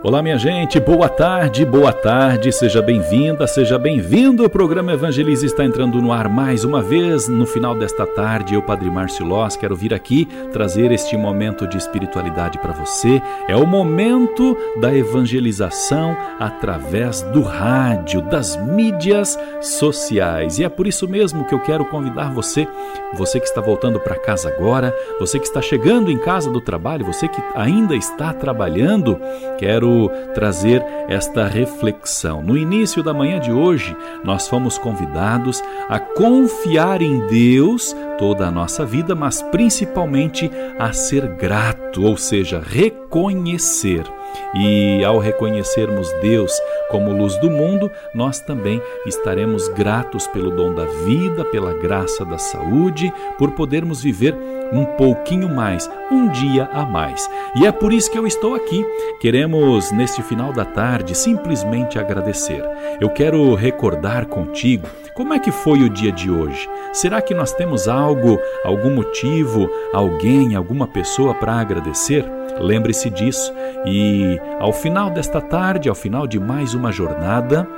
Olá, minha gente, boa tarde, boa tarde, seja bem-vinda, seja bem-vindo. O programa Evangelize está entrando no ar mais uma vez. No final desta tarde, eu, Padre Márcio Loss, quero vir aqui trazer este momento de espiritualidade para você. É o momento da evangelização através do rádio, das mídias sociais. E é por isso mesmo que eu quero convidar você, você que está voltando para casa agora, você que está chegando em casa do trabalho, você que ainda está trabalhando, quero quero trazer esta reflexão. No início da manhã de hoje, nós fomos convidados a confiar em Deus toda a nossa vida, mas principalmente a ser grato, ou seja, reconhecer. E ao reconhecermos Deus como luz do mundo, nós também estaremos gratos pelo dom da vida, pela graça da saúde, por podermos viver um pouquinho mais, um dia a mais. E é por isso que eu estou aqui. Queremos, neste final da tarde, simplesmente agradecer. Eu quero recordar contigo como é que foi o dia de hoje. Será que nós temos algo, algum motivo, alguém, alguma pessoa para agradecer? Lembre-se disso e ao final desta tarde, ao final de mais uma jornada,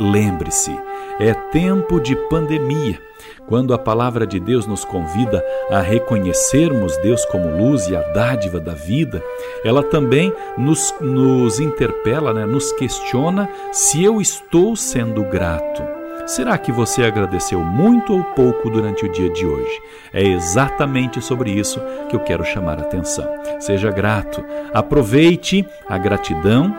lembre-se, é tempo de pandemia. Quando a palavra de Deus nos convida a reconhecermos Deus como luz e a dádiva da vida, ela também nos, nos interpela, né? nos questiona se eu estou sendo grato. Será que você agradeceu muito ou pouco durante o dia de hoje? É exatamente sobre isso que eu quero chamar a atenção. Seja grato, aproveite a gratidão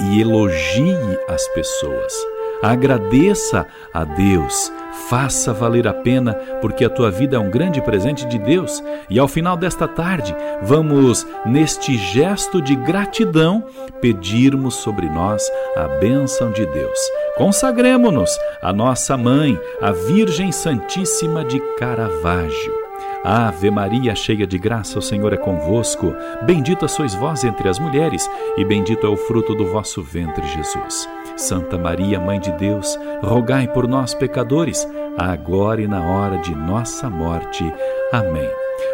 e elogie as pessoas. Agradeça a Deus, faça valer a pena, porque a tua vida é um grande presente de Deus. E ao final desta tarde, vamos, neste gesto de gratidão, pedirmos sobre nós a bênção de Deus. Consagremos-nos à nossa mãe, a Virgem Santíssima de Caravaggio. Ave Maria, cheia de graça, o Senhor é convosco. Bendita sois vós entre as mulheres, e bendito é o fruto do vosso ventre, Jesus. Santa Maria, Mãe de Deus, rogai por nós, pecadores, agora e na hora de nossa morte. Amém.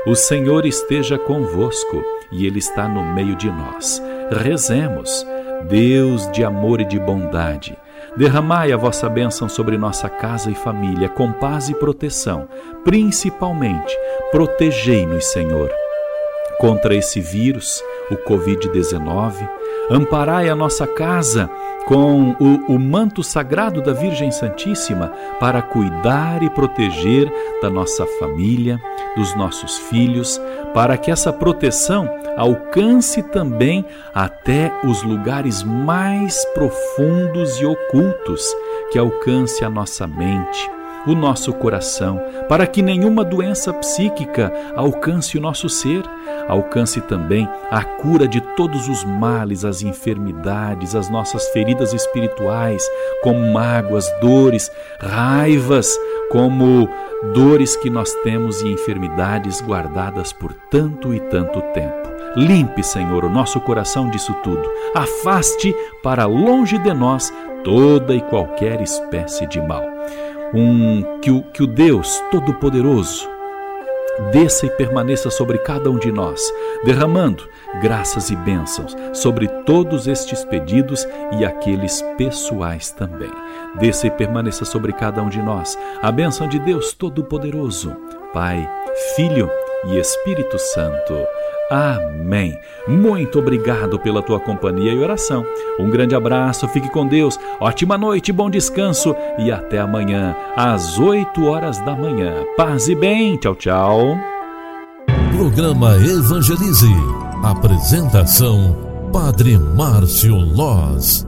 O Senhor esteja convosco, e Ele está no meio de nós. Rezemos. Deus de amor e de bondade Derramai a vossa bênção sobre nossa casa e família com paz e proteção. Principalmente, protegei-nos, Senhor, contra esse vírus, o Covid-19. Amparai a nossa casa com o, o, manto sagrado da Virgem Santíssima para cuidar e proteger da nossa família, dos nossos filhos, para que essa proteção alcance também até os lugares mais profundos e ocultos, que alcance a nossa mente, o nosso coração, para que nenhuma doença psíquica alcance o nosso ser, alcance também a cura de todos os males, as enfermidades, as nossas feridas espirituais, como mágoas, dores, raivas, como dores que nós temos e enfermidades guardadas por tanto e tanto tempo. Limpe, Senhor, o nosso coração disso tudo. Afaste para longe de nós toda e qualquer espécie de mal. Um que o, que o Deus Todo-Poderoso desça e permaneça sobre cada um de nós, derramando graças e bênçãos sobre todos estes pedidos e aqueles pessoais também. Desça e permaneça sobre cada um de nós a bênção de Deus Todo-Poderoso, Pai, Filho e Espírito Santo. Amém. Muito obrigado pela tua companhia e oração. Um grande abraço, fique com Deus, ótima noite, bom descanso e até amanhã, às 8 horas da manhã. Paz e bem, tchau, tchau. Programa Evangelize. Apresentação: Padre Márcio Loz.